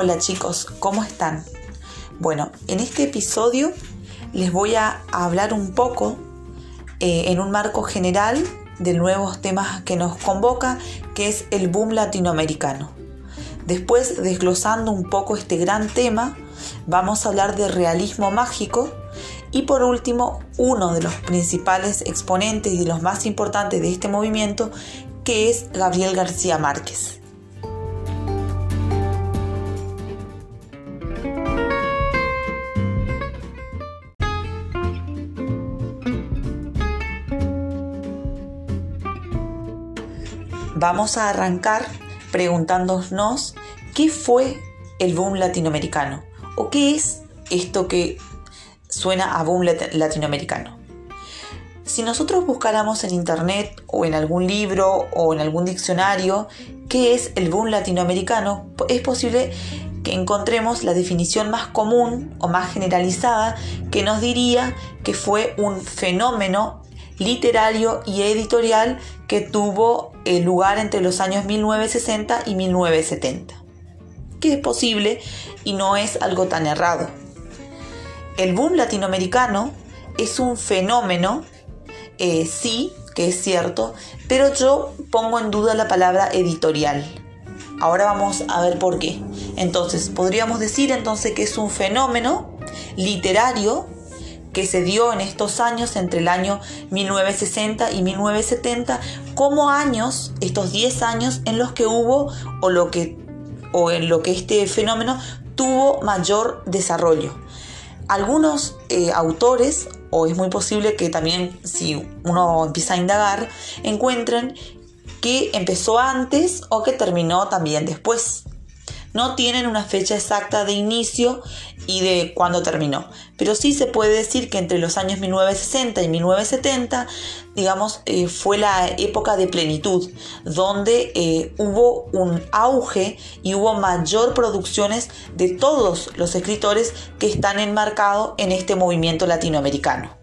Hola chicos, ¿cómo están? Bueno, en este episodio les voy a hablar un poco eh, en un marco general de nuevos temas que nos convoca, que es el boom latinoamericano. Después, desglosando un poco este gran tema, vamos a hablar de realismo mágico y por último, uno de los principales exponentes y de los más importantes de este movimiento, que es Gabriel García Márquez. Vamos a arrancar preguntándonos qué fue el boom latinoamericano o qué es esto que suena a boom latinoamericano. Si nosotros buscáramos en internet o en algún libro o en algún diccionario qué es el boom latinoamericano, es posible que encontremos la definición más común o más generalizada que nos diría que fue un fenómeno literario y editorial que tuvo eh, lugar entre los años 1960 y 1970, que es posible y no es algo tan errado. El boom latinoamericano es un fenómeno, eh, sí, que es cierto, pero yo pongo en duda la palabra editorial. Ahora vamos a ver por qué. Entonces, podríamos decir entonces que es un fenómeno literario que se dio en estos años entre el año 1960 y 1970 como años, estos 10 años en los que hubo o lo que o en lo que este fenómeno tuvo mayor desarrollo. Algunos eh, autores, o es muy posible que también si uno empieza a indagar, encuentren que empezó antes o que terminó también después no tienen una fecha exacta de inicio y de cuándo terminó. Pero sí se puede decir que entre los años 1960 y 1970, digamos, eh, fue la época de plenitud, donde eh, hubo un auge y hubo mayor producciones de todos los escritores que están enmarcados en este movimiento latinoamericano.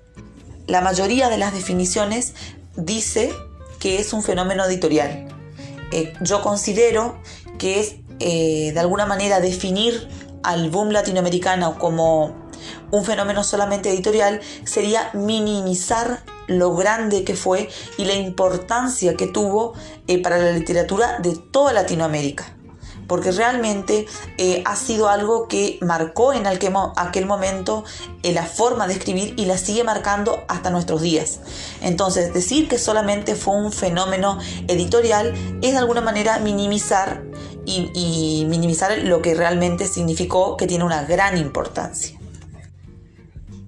La mayoría de las definiciones dice que es un fenómeno editorial. Eh, yo considero que es de alguna manera definir al boom latinoamericano como un fenómeno solamente editorial sería minimizar lo grande que fue y la importancia que tuvo eh, para la literatura de toda Latinoamérica porque realmente eh, ha sido algo que marcó en aquel, aquel momento la forma de escribir y la sigue marcando hasta nuestros días. Entonces, decir que solamente fue un fenómeno editorial es de alguna manera minimizar y, minimizar lo que realmente significó que tiene una gran importancia.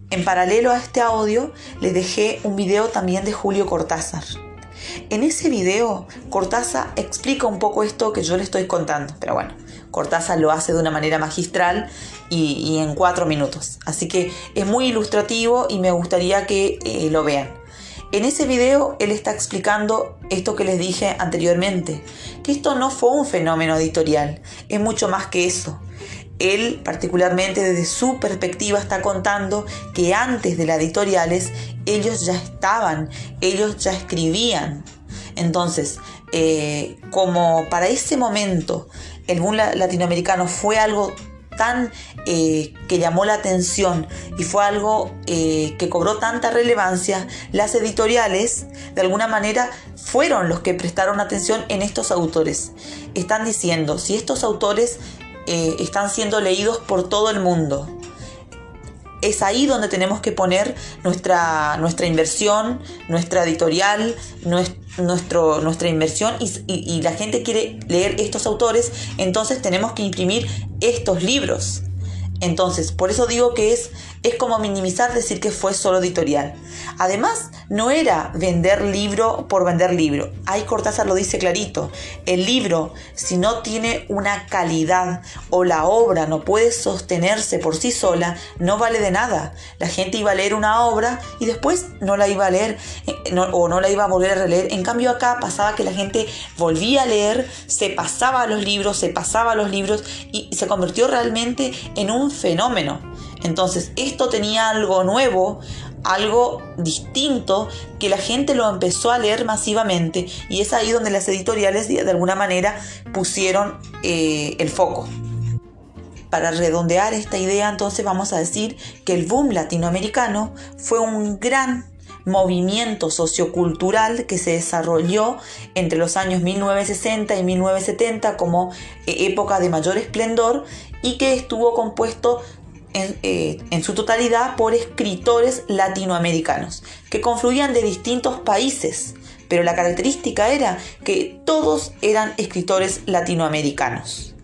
En paralelo a este audio, les dejé un video también de Julio Cortázar. En ese video, Cortázar explica un poco esto que yo le estoy contando, pero bueno, Cortázar lo hace de una manera magistral y, en cuatro minutos. Así que es muy ilustrativo y me gustaría que eh, lo vean. En ese video él está explicando esto que les dije anteriormente, que esto no fue un fenómeno editorial, es mucho más que eso. Él particularmente desde su perspectiva está contando que antes de las editoriales ellos ya estaban, ellos ya escribían. Entonces, eh, como para ese momento el boom latinoamericano fue algo tan eh, que llamó la atención y fue algo eh, que cobró tanta relevancia, las editoriales de alguna manera fueron los que prestaron atención en estos autores. Están diciendo, si estos autores eh, están siendo leídos por todo el mundo, es ahí donde tenemos que poner nuestra, nuestra inversión, nuestra editorial, nuestro, nuestra inversión y, la gente quiere leer estos autores, entonces tenemos que imprimir estos libros. Entonces, por eso digo que es, es como minimizar decir que fue solo editorial. Además, no era vender libro por vender libro. Ahí Cortázar lo dice clarito. El libro, si no tiene una calidad o la obra no puede sostenerse por sí sola, no vale de nada. La gente iba a leer una obra y después no la iba a leer eh, o no la iba a volver a releer. En cambio acá pasaba que la gente volvía a leer, se pasaba a los libros, se pasaba a los libros y se convirtió realmente en un fenómeno. Entonces, esto tenía algo nuevo, algo distinto, que la gente lo empezó a leer masivamente y es ahí donde las editoriales de alguna manera pusieron eh, el foco. para redondear esta idea, entonces vamos a decir que el boom latinoamericano fue un gran movimiento sociocultural que se desarrolló entre los años 1960 y 1970 como eh, época de mayor esplendor y que estuvo compuesto en, eh, en, su totalidad por escritores latinoamericanos que confluían de distintos países, pero la característica era que todos eran escritores latinoamericanos.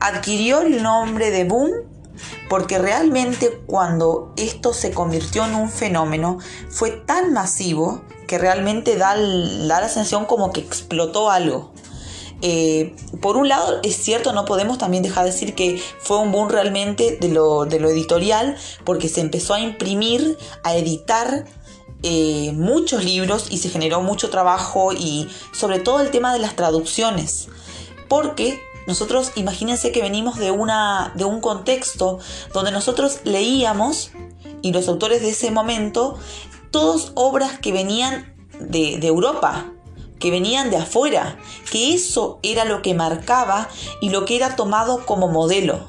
Adquirió el nombre de boom porque realmente cuando esto se convirtió en un fenómeno fue tan masivo que realmente da, la sensación como que explotó algo. Eh, por un lado, es cierto, no podemos también dejar de decir que fue un boom realmente de lo, editorial, porque se empezó a imprimir, a editar eh, muchos libros y se generó mucho trabajo y sobre todo el tema de las traducciones, porque nosotros imagínense que venimos de, una, de un contexto donde nosotros leíamos, y los autores de ese momento, todas obras que venían de, de Europa, que venían de afuera, que eso era lo que marcaba y lo que era tomado como modelo.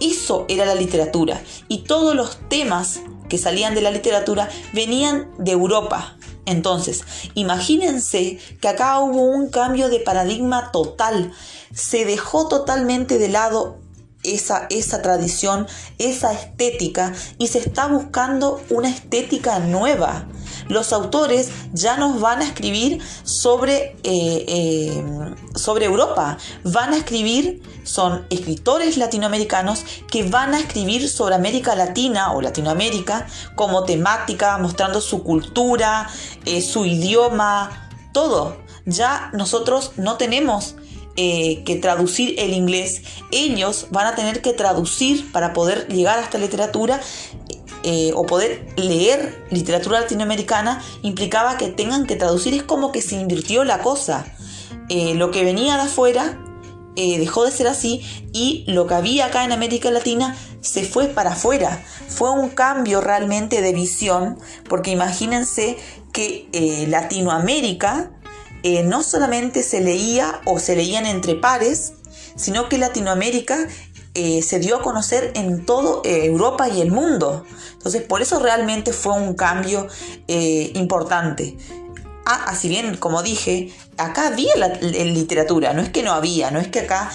Eso era la literatura y todos los temas que salían de la literatura venían de Europa. Entonces, imagínense que acá hubo un cambio de paradigma total. Se dejó totalmente de lado esa, esa tradición, esa estética y se está buscando una estética nueva. Los autores ya nos van a escribir sobre, eh, eh, sobre Europa, van a escribir, son escritores latinoamericanos que van a escribir sobre América Latina o Latinoamérica como temática, mostrando su cultura, eh, su idioma, todo. Ya nosotros no tenemos que traducir el inglés. Ellos van a tener que traducir para poder llegar a esta literatura eh, o poder leer literatura latinoamericana implicaba que tengan que traducir. Es como que se invirtió la cosa. Eh, lo que venía de afuera dejó de ser así y lo que había acá en América Latina se fue para afuera. Fue un cambio realmente de visión porque imagínense que Latinoamérica eh, no solamente se leía o se leían entre pares, sino que Latinoamérica eh, se dio a conocer en toda eh, Europa y el mundo. Entonces, por eso realmente fue un cambio importante. Ah, así bien, como dije, acá había la, literatura, no es que no había, no es que acá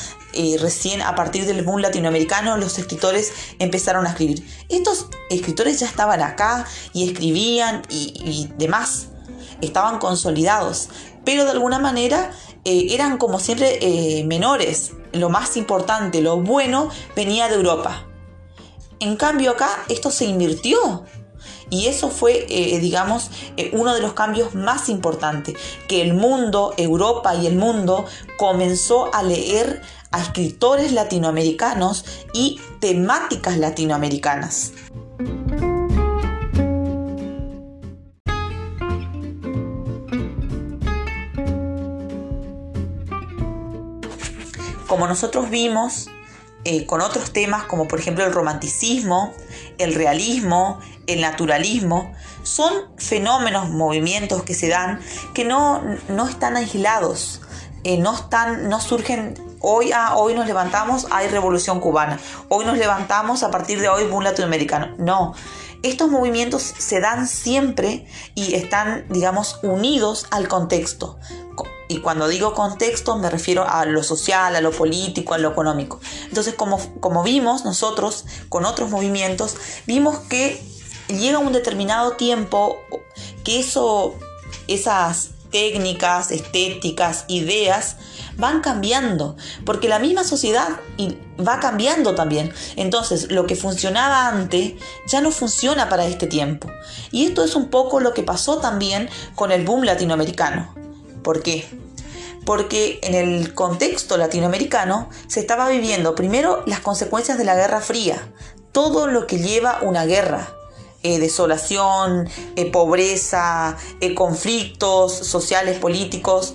recién a partir del boom latinoamericano los escritores empezaron a escribir. Estos escritores ya estaban acá y escribían y, demás, estaban consolidados, pero de alguna manera eh, eran como siempre eh, menores. Lo más importante, lo bueno, venía de Europa. En cambio acá esto se invirtió. Y eso fue, eh, digamos, uno de los cambios más importantes, que el mundo, Europa y el mundo, comenzó a leer a escritores latinoamericanos y temáticas latinoamericanas. Como nosotros vimos eh, con otros temas como por ejemplo el romanticismo, el realismo, el naturalismo, son fenómenos, movimientos que se dan que no, no están aislados, eh, no, están, no surgen hoy, ah, hoy nos levantamos, hay revolución cubana, hoy nos levantamos a partir de hoy un latinoamericano. No, estos movimientos se dan siempre y están, digamos, unidos al contexto. Y cuando digo contexto me refiero a lo social, a lo político, a lo económico. Entonces, como, como vimos nosotros con otros movimientos, vimos que llega un determinado tiempo que eso, esas técnicas, estéticas, ideas, van cambiando, porque la misma sociedad va cambiando también. Entonces, lo que funcionaba antes ya no funciona para este tiempo. Y esto es un poco lo que pasó también con el boom latinoamericano. ¿Por qué? Porque en el contexto latinoamericano se estaba viviendo primero las consecuencias de la Guerra Fría, todo lo que lleva una guerra, eh, desolación, eh, pobreza, eh, conflictos sociales, políticos,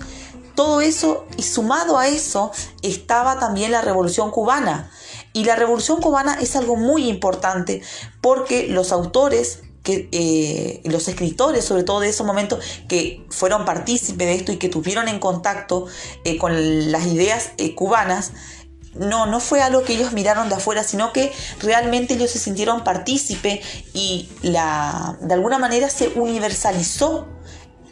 todo eso y sumado a eso estaba también la revolución cubana. Y la revolución cubana es algo muy importante porque los autores que eh, los escritores, sobre todo de esos momentos, que fueron partícipes de esto y que tuvieron en contacto eh, con las ideas eh, cubanas, no, no fue algo que ellos miraron de afuera, sino que realmente ellos se sintieron partícipe y la, de alguna manera se universalizó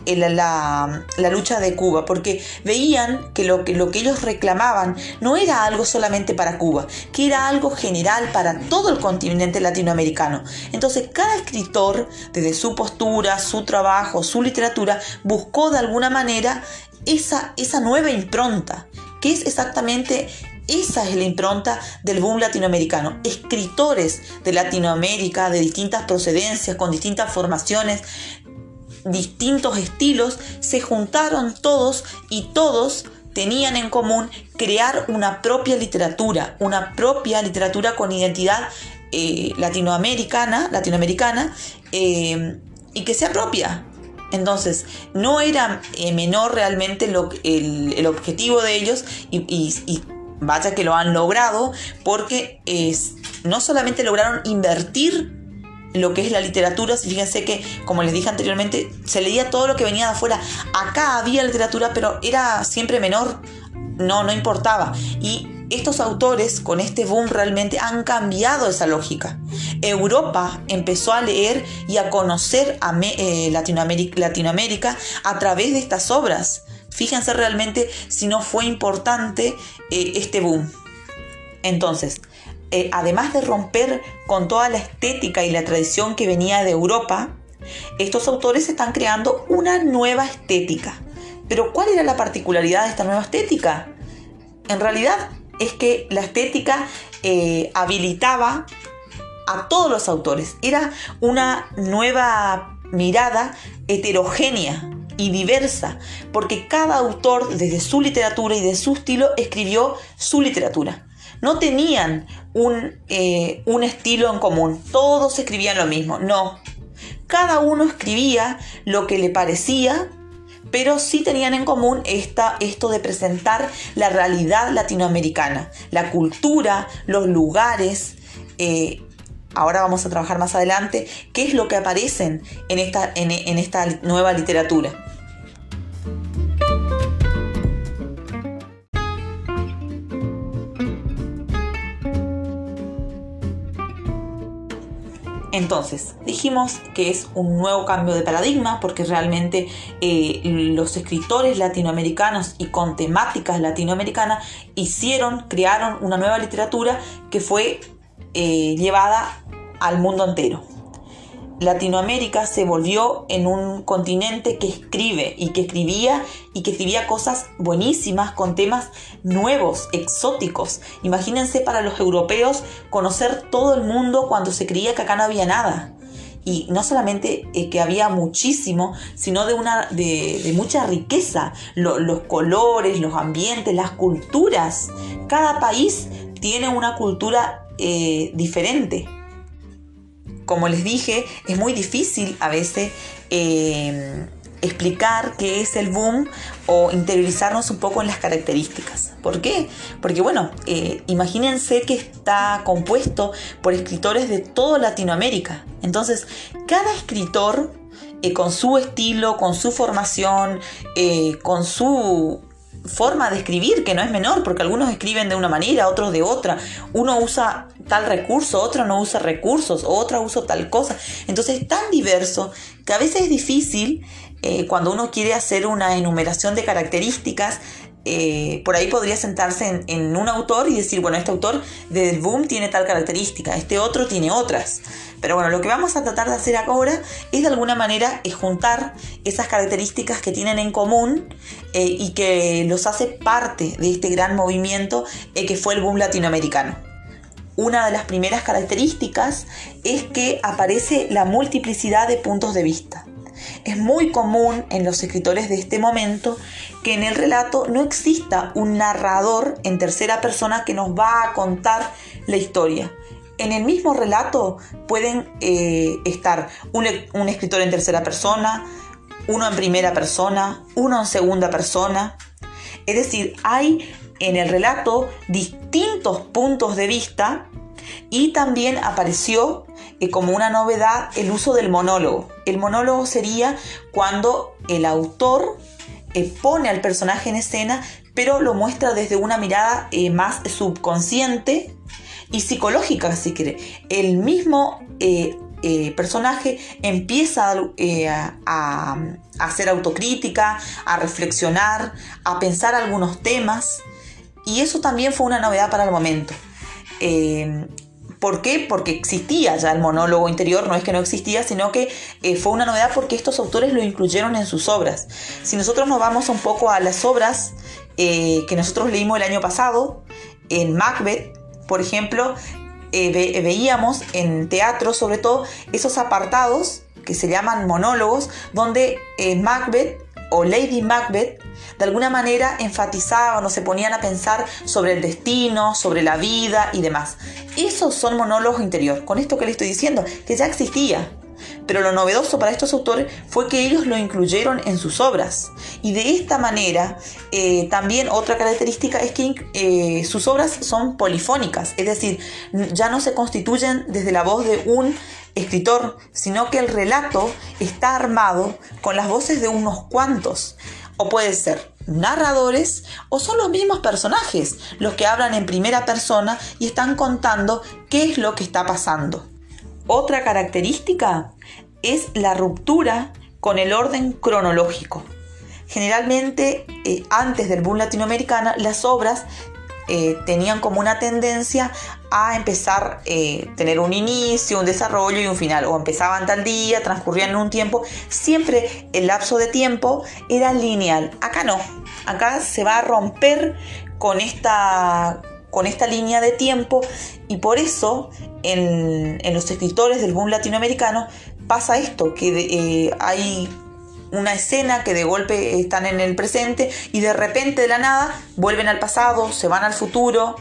la, la, lucha de Cuba, porque veían que lo, que lo que ellos reclamaban no era algo solamente para Cuba, que era algo general para todo el continente latinoamericano. Entonces cada escritor, desde su postura, su trabajo, su literatura, buscó de alguna manera esa, esa nueva impronta, que es exactamente esa es la impronta del boom latinoamericano. Escritores de Latinoamérica, de distintas procedencias, con distintas formaciones, distintos estilos, se juntaron todos y todos tenían en común crear una propia literatura, una propia literatura con identidad eh, latinoamericana, latinoamericana eh, y que sea propia. Entonces, no era eh, menor realmente lo, el, objetivo de ellos y, vaya que lo han logrado porque es, no solamente lograron invertir lo que es la literatura, fíjense que, como les dije anteriormente, se leía todo lo que venía de afuera. Acá había literatura, pero era siempre menor, no, no importaba. Y estos autores con este boom realmente han cambiado esa lógica. Europa empezó a leer y a conocer a eh, Latinoamérica, a través de estas obras. Fíjense realmente si no fue importante eh, este boom. Entonces, eh, además de romper con toda la estética y la tradición que venía de Europa, estos autores están creando una nueva estética. Pero ¿cuál era la particularidad de esta nueva estética? En realidad es que la estética eh, habilitaba a todos los autores. Era una nueva mirada heterogénea y diversa, porque cada autor desde su literatura y de su estilo escribió su literatura no tenían eh, un, estilo en común, todos escribían lo mismo, no. Cada uno escribía lo que le parecía pero sí tenían en común esta, esto de presentar la realidad latinoamericana, la cultura, los lugares. Eh, ahora vamos a trabajar más adelante qué es lo que aparecen en esta, en esta nueva literatura. Entonces, dijimos que es un nuevo cambio de paradigma porque realmente eh, los escritores latinoamericanos y con temáticas latinoamericanas hicieron, crearon una nueva literatura que fue eh, llevada al mundo entero. Latinoamérica se volvió en un continente que escribe y que escribía y que escribía cosas buenísimas con temas nuevos, exóticos. Imagínense para los europeos conocer todo el mundo cuando se creía que acá no había nada. Y no solamente eh, que había muchísimo, sino de, una, de, mucha riqueza. los colores, los ambientes, las culturas. Cada país tiene una cultura eh, diferente como les dije, es muy difícil a veces eh, explicar qué es el boom o interiorizarnos un poco en las características. ¿Por qué? Porque bueno, eh, imagínense que está compuesto por escritores de toda Latinoamérica. Entonces, cada escritor eh, con su estilo, con su formación, con su forma de escribir, que no es menor, porque algunos escriben de una manera, otros de otra. Uno usa tal recurso, otro no usa recursos, otra usa tal cosa. Entonces es tan diverso que a veces es difícil eh, cuando uno quiere hacer una enumeración de características. Eh, por ahí podría sentarse en, un autor y decir, bueno, este autor del boom tiene tal característica, este otro tiene otras. Pero bueno, lo que vamos a tratar de hacer ahora es de alguna manera juntar esas características que tienen en común eh, y que los hace parte de este gran movimiento que fue el boom latinoamericano. Una de las primeras características es que aparece la multiplicidad de puntos de vista. Es muy común en los escritores de este momento que en el relato no exista un narrador en tercera persona que nos va a contar la historia. En el mismo relato pueden eh, estar un, un escritor en tercera persona, uno en primera persona, uno en segunda persona. Es decir, hay en el relato distintos puntos de vista y también apareció eh, como una novedad el uso del monólogo. El monólogo sería cuando el autor eh, pone al personaje en escena, pero lo muestra desde una mirada eh, más subconsciente y psicológica, si quiere. El mismo eh, personaje empieza a, a, hacer autocrítica, a reflexionar, a pensar algunos temas, y eso también fue una novedad para el momento. ¿Por qué? Porque existía ya el monólogo interior, no es que no existía, sino que eh, fue una novedad porque estos autores lo incluyeron en sus obras. Si nosotros nos vamos un poco a las obras eh, que nosotros leímos el año pasado, en Macbeth, por ejemplo, eh, veíamos en teatro sobre todo esos apartados que se llaman monólogos, donde Macbeth o Lady Macbeth de alguna manera enfatizaban o se ponían a pensar sobre el destino, sobre la vida y demás. Esos son monólogos interior, con esto que le estoy diciendo, que ya existía. Pero lo novedoso para estos autores fue que ellos lo incluyeron en sus obras. Y de esta manera, eh, también otra característica es que eh, sus obras son polifónicas, es decir, ya no se constituyen desde la voz de un escritor, sino que el relato está armado con las voces de unos cuantos. O puede ser narradores o son los mismos personajes los que hablan en primera persona y están contando qué es lo que está pasando. Otra característica es la ruptura con el orden cronológico. Generalmente, eh, antes del boom latinoamericano, las obras eh, tenían como una tendencia a empezar eh, tener un inicio, un desarrollo y un final. O empezaban tal día, transcurrían en un tiempo. Siempre el lapso de tiempo era lineal. Acá no. Acá se va a romper con esta, con esta línea de tiempo y por eso en, los escritores del boom latinoamericano pasa esto, que eh, hay una escena que de golpe están en el presente y de repente de la nada vuelven al pasado, se van al futuro,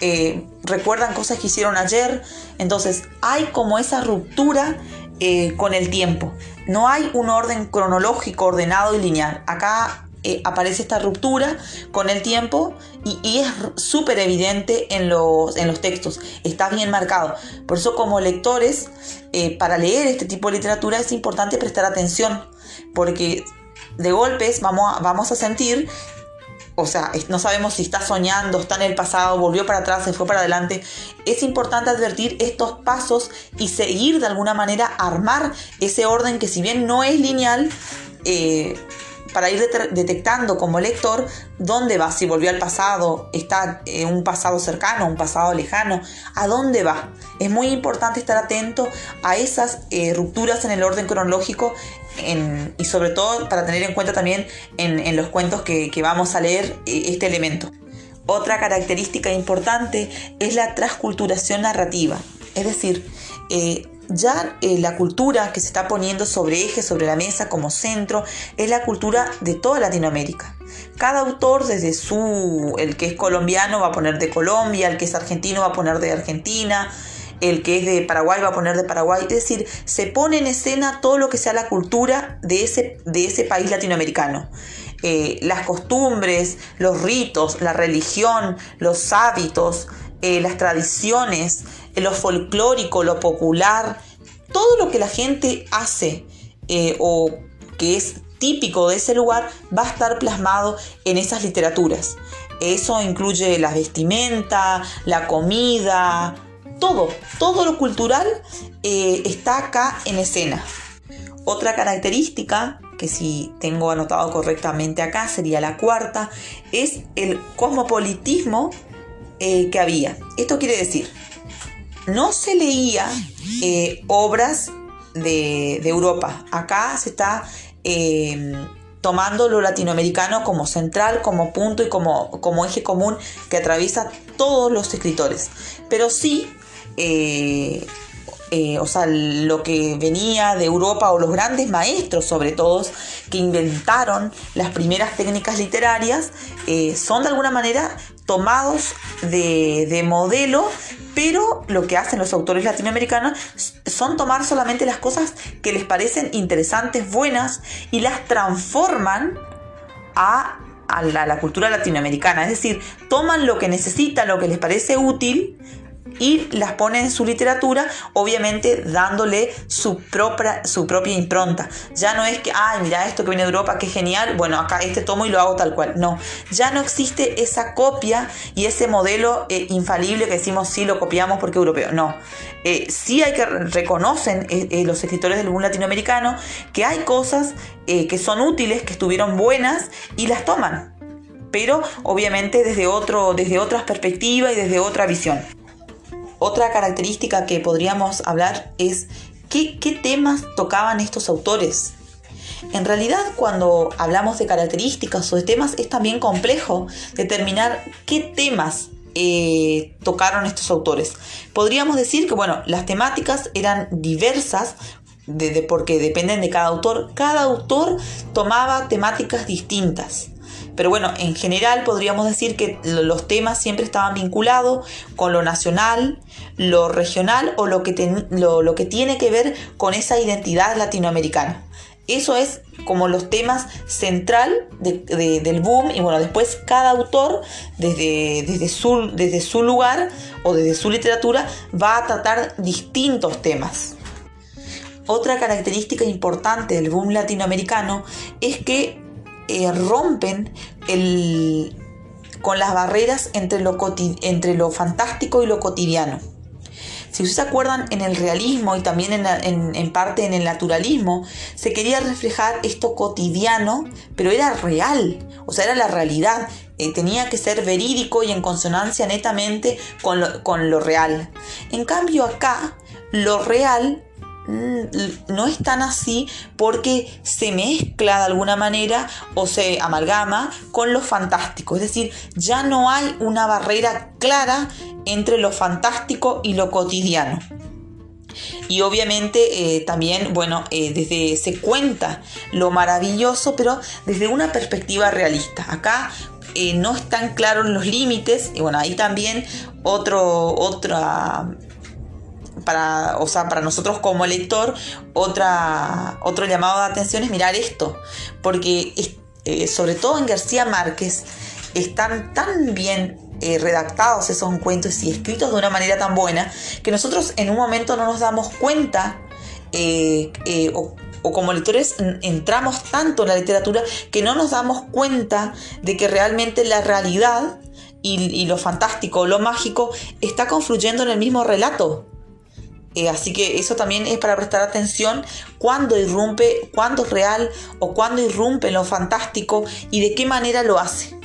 eh, recuerdan cosas que hicieron ayer. Entonces hay como esa ruptura eh, con el tiempo. No hay un orden cronológico ordenado y lineal. Acá eh, aparece esta ruptura con el tiempo y, es súper evidente en los, en los textos, está bien marcado. Por eso como lectores, para leer este tipo de literatura es importante prestar atención, porque de golpes vamos a, vamos a sentir o sea, no sabemos si está soñando, está en el pasado, volvió para atrás, se fue para adelante. Es importante advertir estos pasos y seguir de alguna manera, armar ese orden que si bien no es lineal, eh, para ir detectando como lector dónde va, si volvió al pasado, está en un pasado cercano, un pasado lejano, a dónde va. Es muy importante estar atento a esas eh, rupturas en el orden cronológico y sobre todo para tener en cuenta también en, los cuentos que, vamos a leer eh, este elemento. Otra característica importante es la transculturación narrativa, es decir, eh, ya eh, la cultura que se está poniendo sobre eje, sobre la mesa como centro, es la cultura de toda Latinoamérica. Cada autor, desde su, el que es colombiano va a poner de Colombia, el que es argentino va a poner de Argentina, el que es de Paraguay va a poner de Paraguay. Es decir, se pone en escena todo lo que sea la cultura de ese, de ese país latinoamericano. Eh, las costumbres, los ritos, la religión, los hábitos, eh, las tradiciones, eh, lo folclórico, lo popular, todo lo que la gente hace o que es típico de ese lugar va a estar plasmado en esas literaturas. Eso incluye la vestimenta, la comida, todo, todo lo cultural eh, está acá en escena. Otra característica que si tengo anotado correctamente acá sería la cuarta, es el cosmopolitismo eh, que había. Esto quiere decir, no se leía eh, obras de, Europa. Acá se está tomando lo latinoamericano como central, como punto y como, como eje común que atraviesa todos los escritores. Pero sí eh, eh, o sea, lo que venía de Europa o los grandes maestros sobre todo que inventaron las primeras técnicas literarias eh, son de alguna manera tomados de, de, modelo, pero lo que hacen los autores latinoamericanos son tomar solamente las cosas que les parecen interesantes, buenas, y las transforman a, la, la cultura latinoamericana. Es decir, toman lo que necesitan, lo que les parece útil, y las pone en su literatura, obviamente dándole su propia, su propia impronta. Ya no es que, ay, mira esto que viene de Europa, qué genial, bueno, acá este tomo y lo hago tal cual. No, ya no existe esa copia y ese modelo eh, infalible que decimos sí lo copiamos porque europeo. No, eh, sí hay que reconocen eh, los escritores del boom latinoamericano que hay cosas que son útiles, que estuvieron buenas y las toman pero obviamente desde, otro, desde otras perspectivas y desde otra visión. Otra característica que podríamos hablar es qué, temas tocaban estos autores. En realidad, cuando hablamos de características o de temas, es también complejo determinar qué temas eh, tocaron estos autores. Podríamos decir que, bueno, las temáticas eran diversas porque dependen de cada autor. Cada autor tomaba temáticas distintas. Pero bueno, en general podríamos decir que los temas siempre estaban vinculados con lo nacional, lo regional o lo que, lo, que tiene que ver con esa identidad latinoamericana. Eso es como los temas central del boom y bueno, después cada autor desde, desde, su, desde su lugar o desde su literatura va a tratar distintos temas. Otra característica importante del boom latinoamericano es que eh, rompen el, con las barreras entre lo, entre lo fantástico y lo cotidiano. Si ustedes se acuerdan, en el realismo y también en, parte en el naturalismo, se quería reflejar esto cotidiano, pero era real, o sea, era la realidad. Eh, tenía que ser verídico y en consonancia netamente con con lo real. En cambio acá, lo real no es tan así porque se mezcla de alguna manera o se amalgama con lo fantástico. Es decir, ya no hay una barrera clara entre lo fantástico y lo cotidiano. Y obviamente eh, también, bueno, eh, desde se cuenta lo maravilloso, pero desde una perspectiva realista. Acá eh, no están claros los límites, y bueno, ahí también otro, otra para, o sea, para nosotros como lector, otra, otro llamado de atención es mirar esto, porque eh, sobre todo en García Márquez están tan bien eh, redactados esos cuentos y escritos de una manera tan buena que nosotros en un momento no nos damos cuenta eh, o, como lectores entramos tanto en la literatura que no nos damos cuenta de que realmente la realidad y, y lo fantástico, lo mágico, está confluyendo en el mismo relato. Eh, así que eso también es para prestar atención cuando irrumpe, cuando es real o cuando irrumpe lo fantástico y de qué manera lo hace.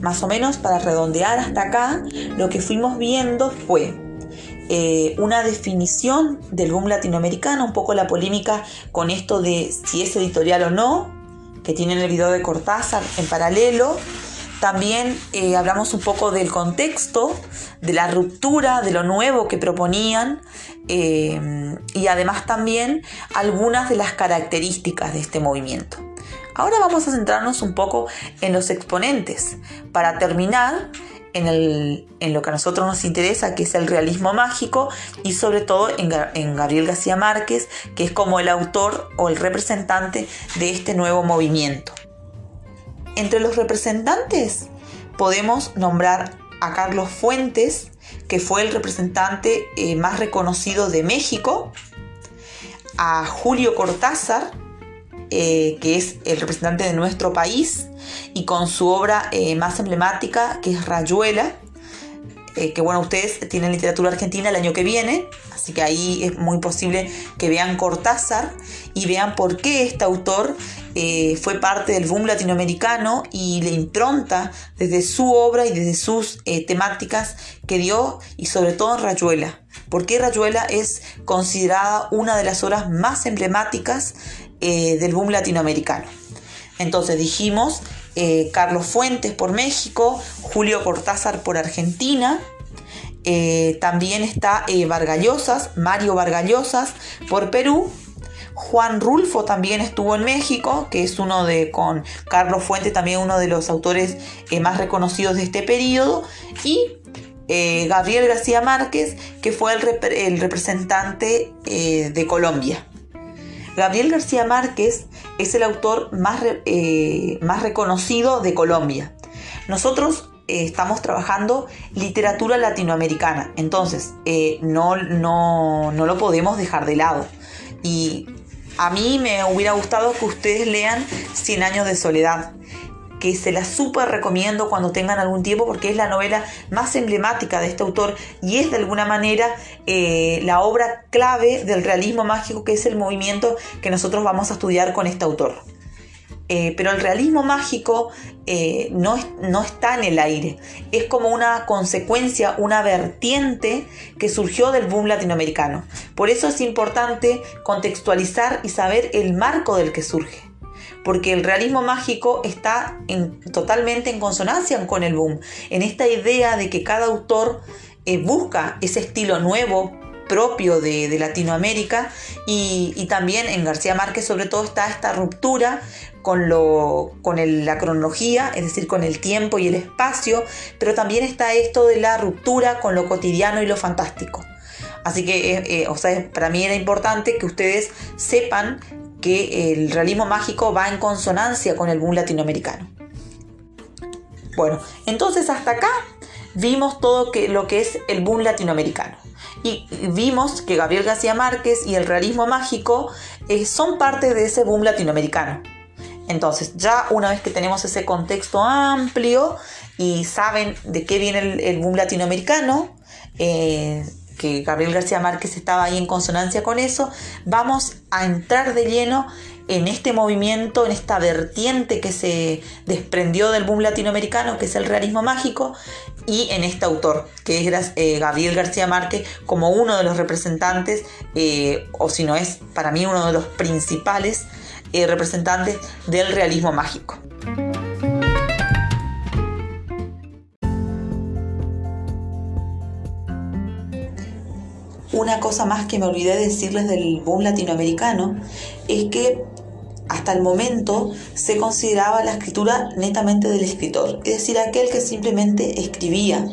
Más o menos para redondear hasta acá, lo que fuimos viendo fue eh, una definición del boom latinoamericano, un poco la polémica con esto de si es editorial o no, que tienen el video de Cortázar en paralelo. También eh, hablamos un poco del contexto, de la ruptura, de lo nuevo que proponían eh, y además también algunas de las características de este movimiento. Ahora vamos a centrarnos un poco en los exponentes. Para terminar, en, lo que a nosotros nos interesa, que es el realismo mágico, y sobre todo en, Gabriel García Márquez, que es como el autor o el representante de este nuevo movimiento. Entre los representantes podemos nombrar a Carlos Fuentes, que fue el representante eh, más reconocido de México, a Julio Cortázar, eh, que es el representante de nuestro país, y con su obra eh, más emblemática, que es Rayuela, eh, que bueno, ustedes tienen literatura argentina el año que viene, así que ahí es muy posible que vean Cortázar y vean por qué este autor fue parte del boom latinoamericano y le impronta desde su obra y desde sus temáticas que dio y sobre todo en Rayuela. Porque Rayuela es considerada una de las obras más emblemáticas eh, del boom latinoamericano. Entonces dijimos eh, Carlos Fuentes por México, Julio Cortázar por Argentina, eh, también está Vargallosas, Mario Vargallosas por Perú, Juan Rulfo también estuvo en México, que es uno de, con Carlos Fuentes, también uno de los autores más reconocidos de este periodo, y Gabriel García Márquez, que fue el, representante eh, de Colombia. Gabriel García Márquez es el autor más, eh, más reconocido de Colombia. Nosotros estamos trabajando literatura latinoamericana, entonces no, no, no lo podemos dejar de lado. Y a mí me hubiera gustado que ustedes lean Cien años de soledad que se la súper recomiendo cuando tengan algún tiempo porque es la novela más emblemática de este autor y es de alguna manera eh, la obra clave del realismo mágico que es el movimiento que nosotros vamos a estudiar con este autor. Eh, pero el realismo mágico eh, no, no, está en el aire, es como una consecuencia, una vertiente que surgió del boom latinoamericano. Por eso es importante contextualizar y saber el marco del que surge porque el realismo mágico está totalmente en consonancia con el boom, en esta idea de que cada autor eh, busca ese estilo nuevo propio de, Latinoamérica y, también en García Márquez sobre todo está esta ruptura con, lo, con la cronología, es decir, con el tiempo y el espacio, pero también está esto de la ruptura con lo cotidiano y lo fantástico. Así que, eh, eh, o sea, para mí era importante que ustedes sepan que el realismo mágico va en consonancia con el boom latinoamericano. Bueno, entonces hasta acá vimos todo lo que es el boom latinoamericano. Y vimos que Gabriel García Márquez y el realismo mágico eh, son parte de ese boom latinoamericano. Entonces, ya una vez que tenemos ese contexto amplio y saben de qué viene el, boom latinoamericano, eh, que Gabriel García Márquez estaba ahí en consonancia con eso, vamos a entrar de lleno en este movimiento, en esta vertiente que se desprendió del boom latinoamericano, que es el realismo mágico, y en este autor, que es eh, Gabriel García Márquez, como uno de los representantes, eh, o si no es para mí uno de los principales eh, representantes del realismo mágico. Una cosa más que me olvidé decirles del boom latinoamericano es que hasta el momento se consideraba la escritura netamente del escritor, es decir, aquel que simplemente escribía.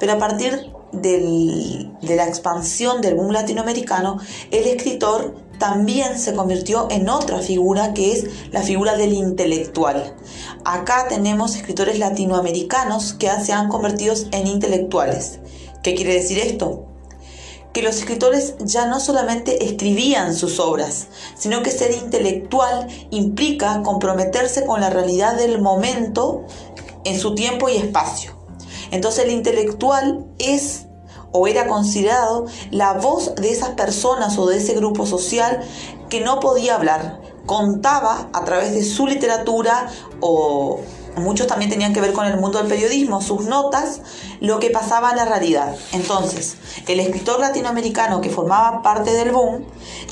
Pero a partir de la expansión del boom latinoamericano, el escritor también se convirtió en otra figura que es la figura del intelectual. Acá tenemos escritores latinoamericanos que se han convertido en intelectuales. ¿Qué quiere decir esto? Que los escritores ya no solamente escribían sus obras, sino que ser intelectual implica comprometerse con la realidad del momento en su tiempo y espacio. Entonces el intelectual es o era considerado la voz de esas personas o de ese grupo social que no podía hablar, contaba a través de su literatura o muchos también tenían que ver con el mundo del periodismo, sus notas, lo que pasaba en la realidad. Entonces, el escritor latinoamericano que formaba parte del boom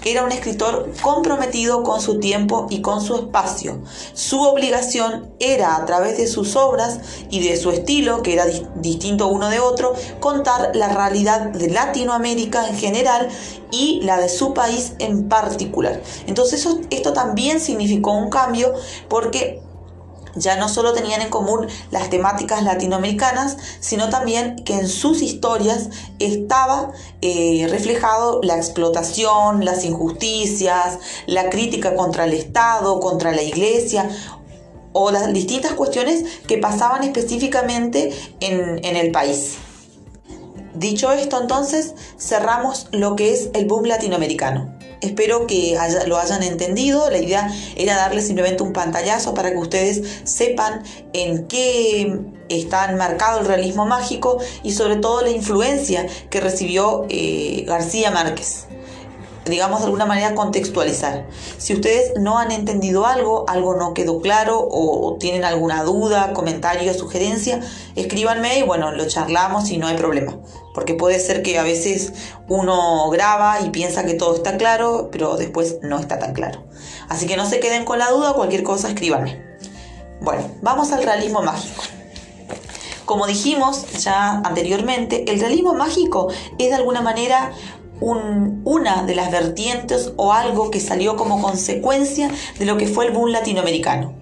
era un escritor comprometido con su tiempo y con su espacio. Su obligación era, a través de sus obras y de su estilo, que era distinto uno de otro, contar la realidad de Latinoamérica en general y la de su país en particular. Entonces, esto también significó un cambio porque ya no solo tenían en común las temáticas latinoamericanas, sino también que en sus historias estaba eh, reflejado la explotación, las injusticias, la crítica contra el Estado, contra la Iglesia o las distintas cuestiones que pasaban específicamente en, en el país. Dicho esto, entonces cerramos lo que es el boom latinoamericano. Espero que lo hayan entendido. La idea era darles simplemente un pantallazo para que ustedes sepan en qué está enmarcado el realismo mágico y sobre todo la influencia que recibió eh, García Márquez digamos de alguna manera contextualizar. Si ustedes no han entendido algo, algo no quedó claro o tienen alguna duda, comentario, sugerencia, escríbanme y bueno, lo charlamos y no hay problema. Porque puede ser que a veces uno graba y piensa que todo está claro, pero después no está tan claro. Así que no se queden con la duda, cualquier cosa escríbanme. Bueno, vamos al realismo mágico. Como dijimos ya anteriormente, el realismo mágico es de alguna manera una de las vertientes o algo que salió como consecuencia de lo que fue el boom latinoamericano.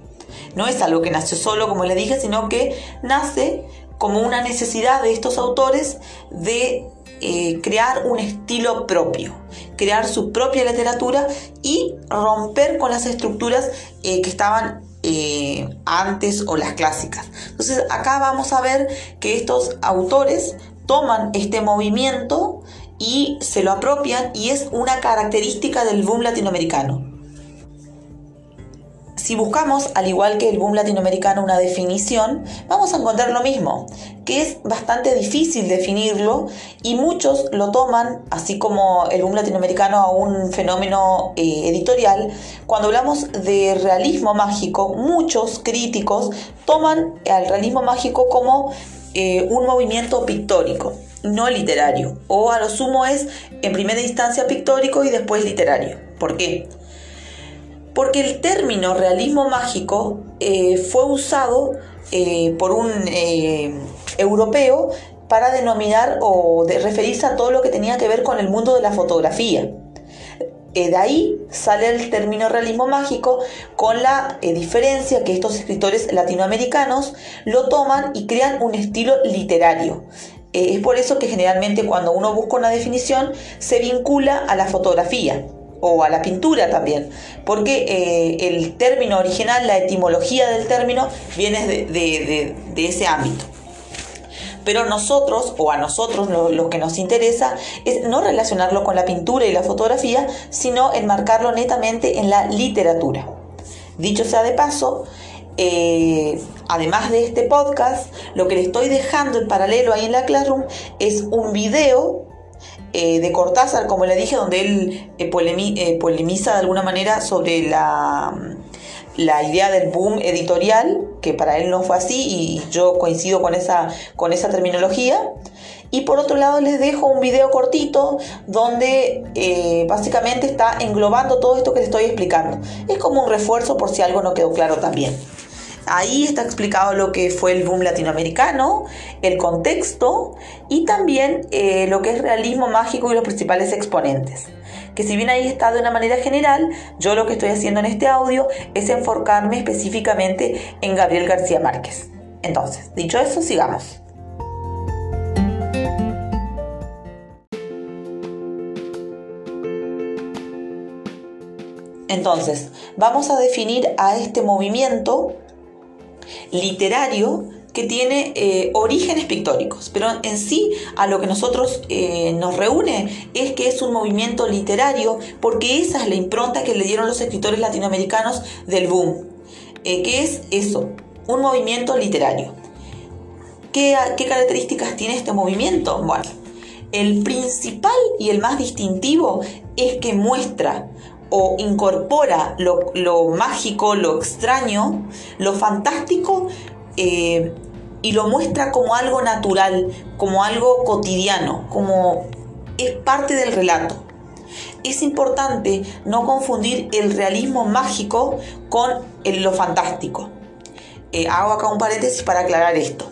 No es algo que nació solo, como les dije, sino que nace como una necesidad de estos autores de eh, crear un estilo propio, crear su propia literatura y romper con las estructuras eh, que estaban eh, antes o las clásicas. Entonces acá vamos a ver que estos autores toman este movimiento y se lo apropian y es una característica del boom latinoamericano. Si buscamos, al igual que el boom latinoamericano, una definición, vamos a encontrar lo mismo, que es bastante difícil definirlo y muchos lo toman, así como el boom latinoamericano, a un fenómeno eh, editorial. Cuando hablamos de realismo mágico, muchos críticos toman al realismo mágico como eh, un movimiento pictórico, no literario, o a lo sumo es en primera instancia pictórico y después literario. ¿Por qué? porque el término realismo mágico eh, fue usado eh, por un eh, europeo para denominar o referirse a todo lo que tenía que ver con el mundo de la fotografía. de ahí sale el término realismo mágico con la diferencia que estos escritores latinoamericanos lo toman y crean un estilo literario. Es por eso que generalmente cuando uno busca una definición se vincula a la fotografía o a la pintura también, porque eh, el término original, la etimología del término, viene de, ese ámbito. Pero nosotros, o a nosotros lo, que nos interesa, es no relacionarlo con la pintura y la fotografía, sino enmarcarlo netamente en la literatura. Dicho sea de paso, eh, además de este podcast, lo que le estoy dejando en paralelo ahí en la Classroom es un video eh, de Cortázar, como le dije, donde él eh, eh, polemiza de alguna manera sobre la, la idea del boom editorial, que para él no fue así y yo coincido con esa, con esa terminología. Y por otro lado les dejo un video cortito donde básicamente está englobando todo esto que les estoy explicando. Es como un refuerzo por si algo no quedó claro también. Ahí está explicado lo que fue el boom latinoamericano, el contexto y también eh, lo que es realismo mágico y los principales exponentes. Que si bien ahí está de una manera general, yo lo que estoy haciendo en este audio es enfocarme específicamente en Gabriel García Márquez. Entonces, dicho eso, sigamos. Entonces, vamos a definir a este movimiento literario que tiene eh, orígenes pictóricos, pero en sí a lo que nosotros eh, nos reúne es que es un movimiento literario porque esa es la impronta que le dieron los escritores latinoamericanos del boom. Eh, ¿Qué es eso? Un movimiento literario. ¿Qué, ¿Qué, características tiene este movimiento? Bueno, el principal y el más distintivo es que muestra o incorpora lo, mágico, lo extraño, lo fantástico eh, y lo muestra como algo natural, como algo cotidiano, como es parte del relato. Es importante no confundir el realismo mágico con lo fantástico. Eh, hago acá un paréntesis para aclarar esto.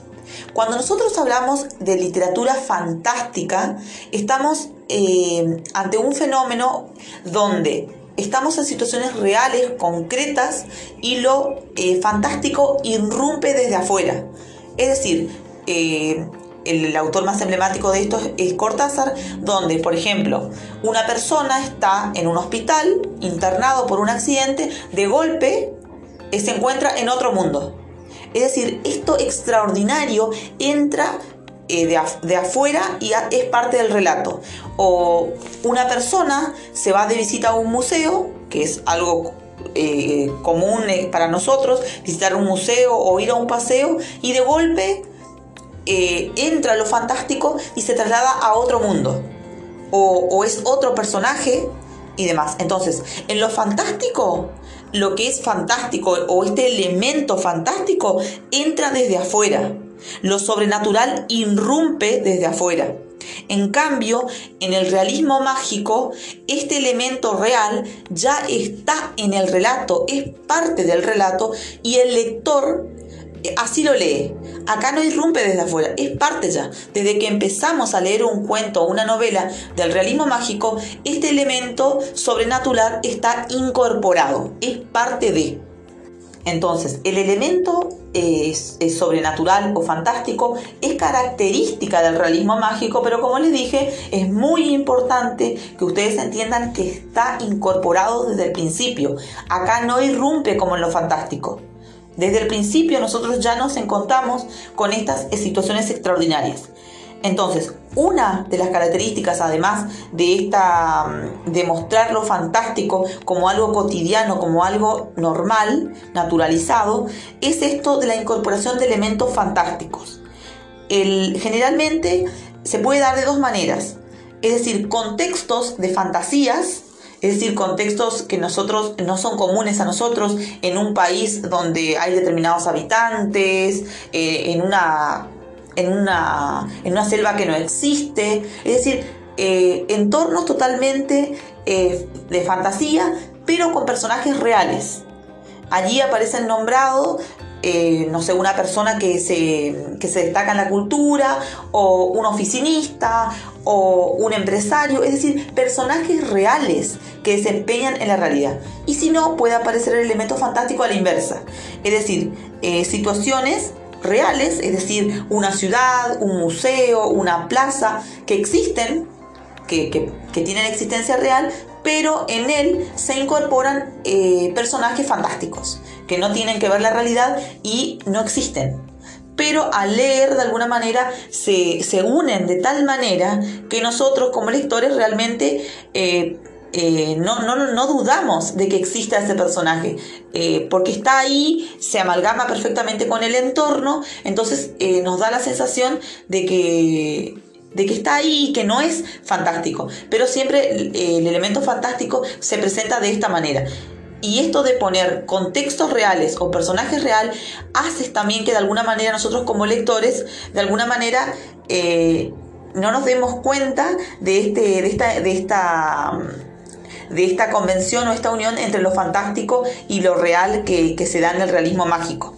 Cuando nosotros hablamos de literatura fantástica, estamos eh, ante un fenómeno donde estamos en situaciones reales, concretas, y lo eh, fantástico irrumpe desde afuera. Es decir, eh, el autor más emblemático de esto es Cortázar, donde, por ejemplo, una persona está en un hospital, internado por un accidente, de golpe eh, se encuentra en otro mundo. Es decir, esto extraordinario entra eh, de, afuera y es parte del relato. O una persona se va de visita a un museo, que es algo eh, común eh, para nosotros, visitar un museo o ir a un paseo, y de golpe entra lo fantástico y se traslada a otro mundo. O es otro personaje y demás. Entonces, en lo fantástico, lo que es fantástico o este elemento fantástico entra desde afuera lo sobrenatural irrumpe desde afuera. En cambio, en el realismo mágico, este elemento real ya está en el relato, es parte del relato y el lector eh, así lo lee. Acá no irrumpe desde afuera, es parte ya. Desde que empezamos a leer un cuento o una novela del realismo mágico, este elemento sobrenatural está incorporado, es parte de. Entonces, el elemento es, sobrenatural o fantástico es característica del realismo mágico, pero como les dije, es muy importante que ustedes entiendan que está incorporado desde el principio. Acá no irrumpe como en lo fantástico. Desde el principio nosotros ya nos encontramos con estas situaciones extraordinarias. Entonces, una de las características, además de esta de mostrar lo fantástico como algo cotidiano, como algo normal, naturalizado, es esto de la incorporación de elementos fantásticos. generalmente se puede dar de dos maneras, es decir, contextos de fantasías, es decir, contextos que nosotros no son comunes a nosotros en un país donde hay determinados habitantes, eh, en una en una, en una selva que no existe, es decir, eh, entornos totalmente eh, de fantasía, pero con personajes reales. Allí aparecen nombrados, eh, no sé, una persona que se, que se destaca en la cultura, o un oficinista, o un empresario, es decir, personajes reales que desempeñan en la realidad. Y si no, puede aparecer el elemento fantástico a la inversa, es decir, situaciones reales, es decir, una ciudad, un museo, una plaza, que existen, que, tienen existencia real, pero en él se incorporan eh, personajes fantásticos, que no tienen que ver la realidad y no existen. Pero al leer de alguna manera se, unen de tal manera que nosotros como lectores realmente eh, eh, no, no, no, dudamos de que exista ese personaje, eh, porque está ahí, se amalgama perfectamente con el entorno, entonces eh, nos da la sensación de que, de que está ahí y que no es fantástico, pero siempre el elemento fantástico se presenta de esta manera. Y esto de poner contextos reales o personajes reales hace también que de alguna manera nosotros como lectores, de alguna manera, no nos demos cuenta de, este, de esta, de esta de esta convención o esta unión entre lo fantástico y lo real que, se da en el realismo mágico.